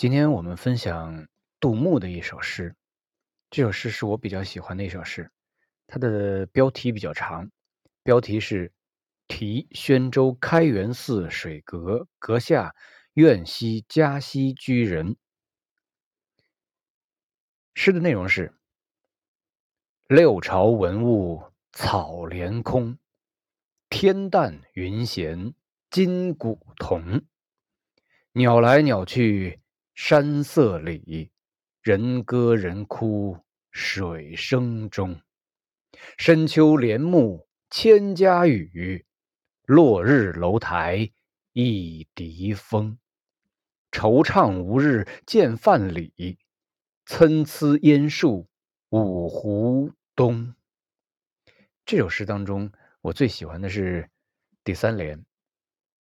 今天我们分享杜牧的一首诗，这首诗是我比较喜欢的一首诗，它的标题比较长，标题是《题宣州开元寺水阁阁下苑西家西居人》。诗的内容是：六朝文物草连空，天淡云闲今古同。鸟来鸟去山色里，人歌人哭水声中。深秋帘幕千家雨，落日楼台一笛风。惆怅无日见范蠡，参差烟树五湖东。这首诗当中，我最喜欢的是第三联。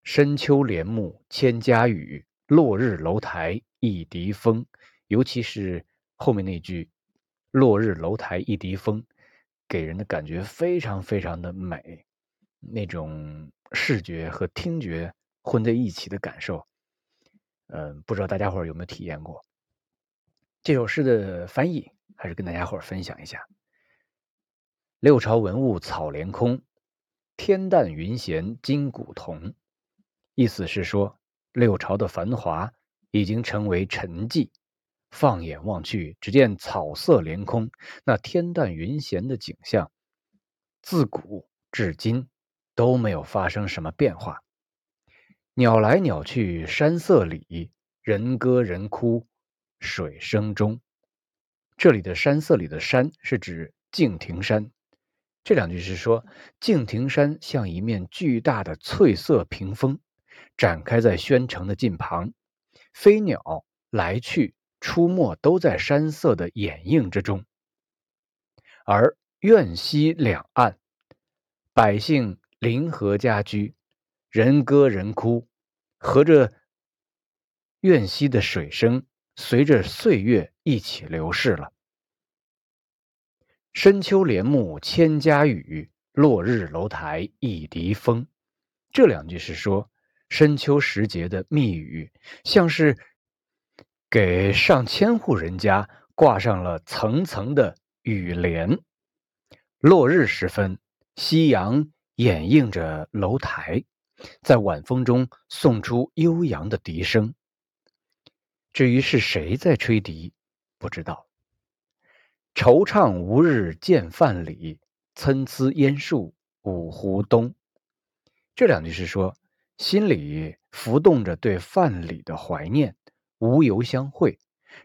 深秋帘幕千家雨，落日楼台一笛风。尤其是后面那句“落日楼台一笛风”，给人的感觉非常非常的美，那种视觉和听觉混在一起的感受。嗯，不知道大家伙有没有体验过？这首诗的翻译，还是跟大家伙分享一下：“六朝文物草连空，天淡云闲金古同。”意思是说，六朝的繁华已经成为沉寂。放眼望去，只见草色连空，那天淡云闲的景象，自古至今都没有发生什么变化。鸟来鸟去山色里，人歌人哭水声中。这里的山色里的山是指敬亭山。这两句是说，敬亭山像一面巨大的翠色屏风。展开在宣城的近旁，飞鸟来去出没都在山色的掩映之中。而苑西两岸，百姓临河家居，人歌人哭，和着苑西的水声，随着岁月一起流逝了。深秋帘幕千家雨，落日楼台一笛风。这两句是说。深秋时节的密语，像是给上千户人家挂上了层层的雨帘。落日时分，夕阳掩映着楼台，在晚风中送出悠扬的笛声。至于是谁在吹笛，不知道。惆怅无日见范蠡，参差烟树五湖东。这两句是说。心里浮动着对范蠡的怀念，无由相会。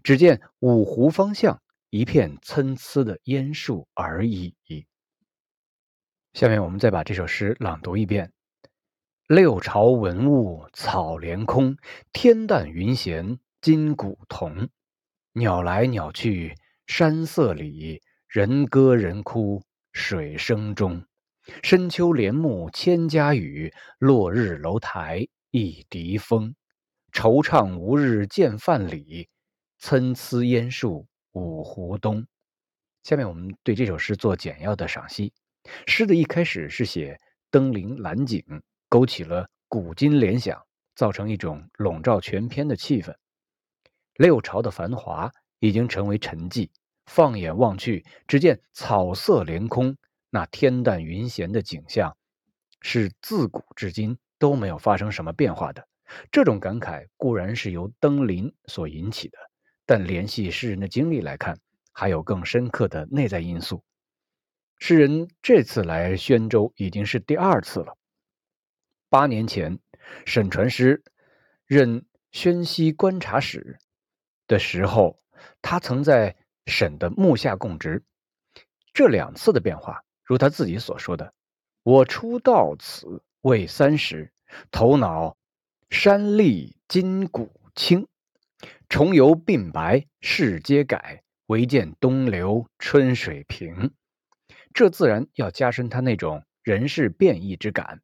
只见五湖方向一片参差的烟树而已。下面我们再把这首诗朗读一遍：六朝文物草连空，天淡云闲今古同。鸟来鸟去山色里，人歌人哭水声中。深秋帘幕千家雨，落日楼台一笛风。惆怅无日见范蠡，参差烟树五湖东。下面我们对这首诗做简要的赏析。诗的一开始是写登临兰景，勾起了古今联想，造成一种笼罩全篇的气氛。六朝的繁华已经成为沉寂，放眼望去，只见草色连空。那天淡云闲的景象，是自古至今都没有发生什么变化的。这种感慨固然是由登临所引起的，但联系诗人的经历来看，还有更深刻的内在因素。诗人这次来宣州已经是第二次了。八年前，沈传师任宣西观察使的时候，他曾在沈的幕下供职。这两次的变化。如他自己所说的：“我初到此未三十，头脑山立筋骨清，重游鬓白世皆改，唯见东流春水平。”这自然要加深他那种人事变异之感。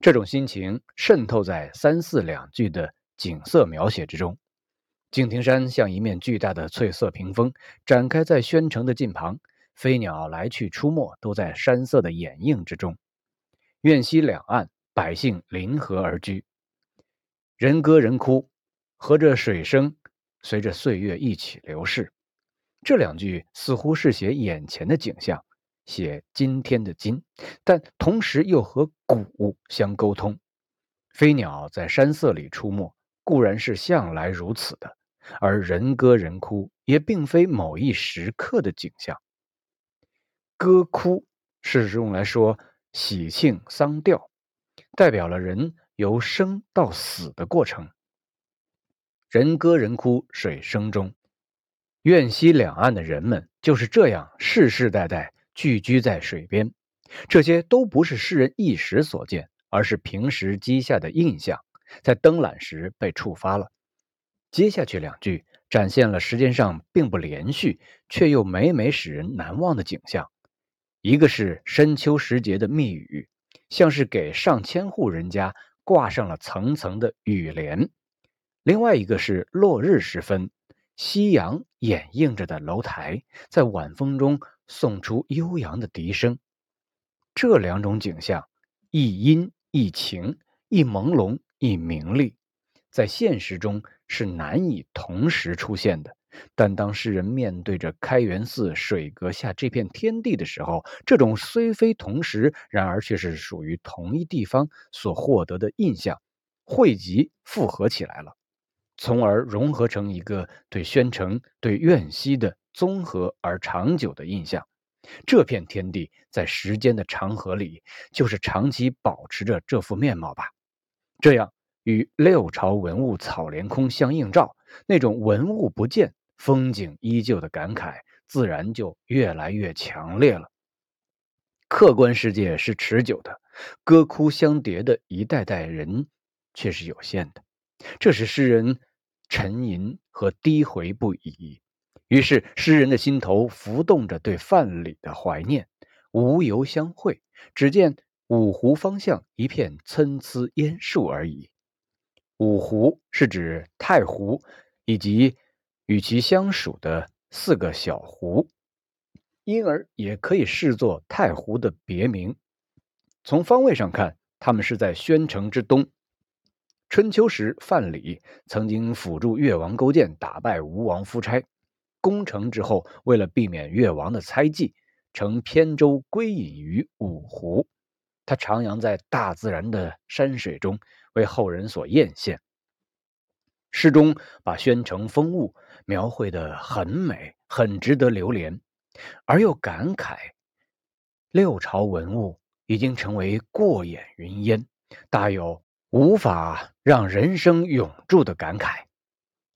这种心情渗透在三四两句的景色描写之中。敬亭山像一面巨大的翠色屏风，展开在宣城的近旁。飞鸟来去出没，都在山色的掩映之中。苑西两岸，百姓临河而居，人歌人哭，和着水声随着岁月一起流逝。这两句似乎是写眼前的景象，写今天的今，但同时又和古相沟通。飞鸟在山色里出没，固然是向来如此的，而人歌人哭也并非某一时刻的景象。歌哭是用来说喜庆丧调，代表了人由生到死的过程。人歌人哭水声中。苑西两岸的人们就是这样世世代代聚居在水边，这些都不是诗人一时所见，而是平时积下的印象，在登览时被触发了。接下去两句展现了时间上并不连续，却又每每使人难忘的景象。一个是深秋时节的密语，像是给上千户人家挂上了层层的雨帘；另外一个是落日时分。夕阳掩映着的楼台，在晚风中送出悠扬的笛声。这两种景象，一阴一晴，一朦胧一明丽，在现实中是难以同时出现的。但当诗人面对着开元寺水阁下这片天地的时候，这种虽非同时，然而却是属于同一地方所获得的印象，汇集复合起来了。从而融合成一个对宣城、对苑西的综合而长久的印象。这片天地在时间的长河里，就是长期保持着这副面貌吧。这样与六朝文物草连空相映照，那种文物不见、风景依旧的感慨，自然就越来越强烈了。客观世界是持久的，歌哭相叠的一代代人却是有限的。这是诗人。沉吟和低回不已，于是诗人的心头浮动着对范蠡的怀念。无由相会，只见五湖方向一片参差烟树而已。五湖是指太湖以及与其相属的四个小湖，因而也可以视作太湖的别名。从方位上看，它们是在宣城之东。春秋时，范蠡曾经辅助越王勾践打败吴王夫差，攻城之后，为了避免越王的猜忌，乘扁舟归隐于五湖。他徜徉在大自然的山水中，为后人所艳羡。诗中把宣城风物描绘的很美，很值得留恋，而又感慨六朝文物已经成为过眼云烟，大有。无法让人生永驻的感慨，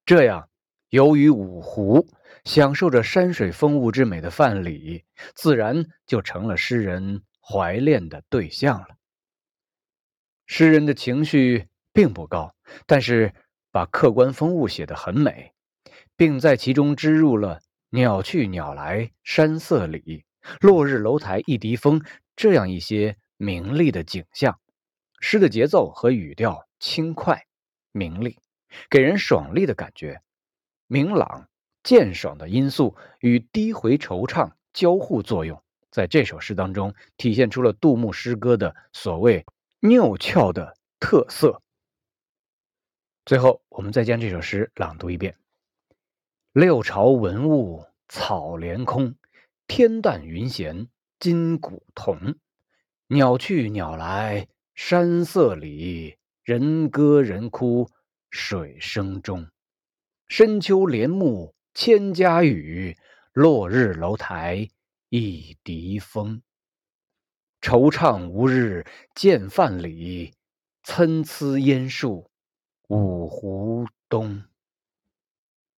这样由于五湖享受着山水风物之美的范蠡，自然就成了诗人怀恋的对象了。诗人的情绪并不高，但是把客观风物写得很美，并在其中织入了“鸟去鸟来山色里，落日楼台一笛风”这样一些明丽的景象。诗的节奏和语调轻快、明丽，给人爽利的感觉。明朗、健爽的音素与低回惆怅交互作用，在这首诗当中体现出了杜牧诗歌的所谓“拗翘”的特色。最后，我们再将这首诗朗读一遍：“六朝文物草连空，天淡云闲今古同。鸟去鸟来。”山色里，人歌人哭，水声中。深秋帘幕千家雨，落日楼台一笛风。惆怅无日见范蠡，参差烟树五湖东。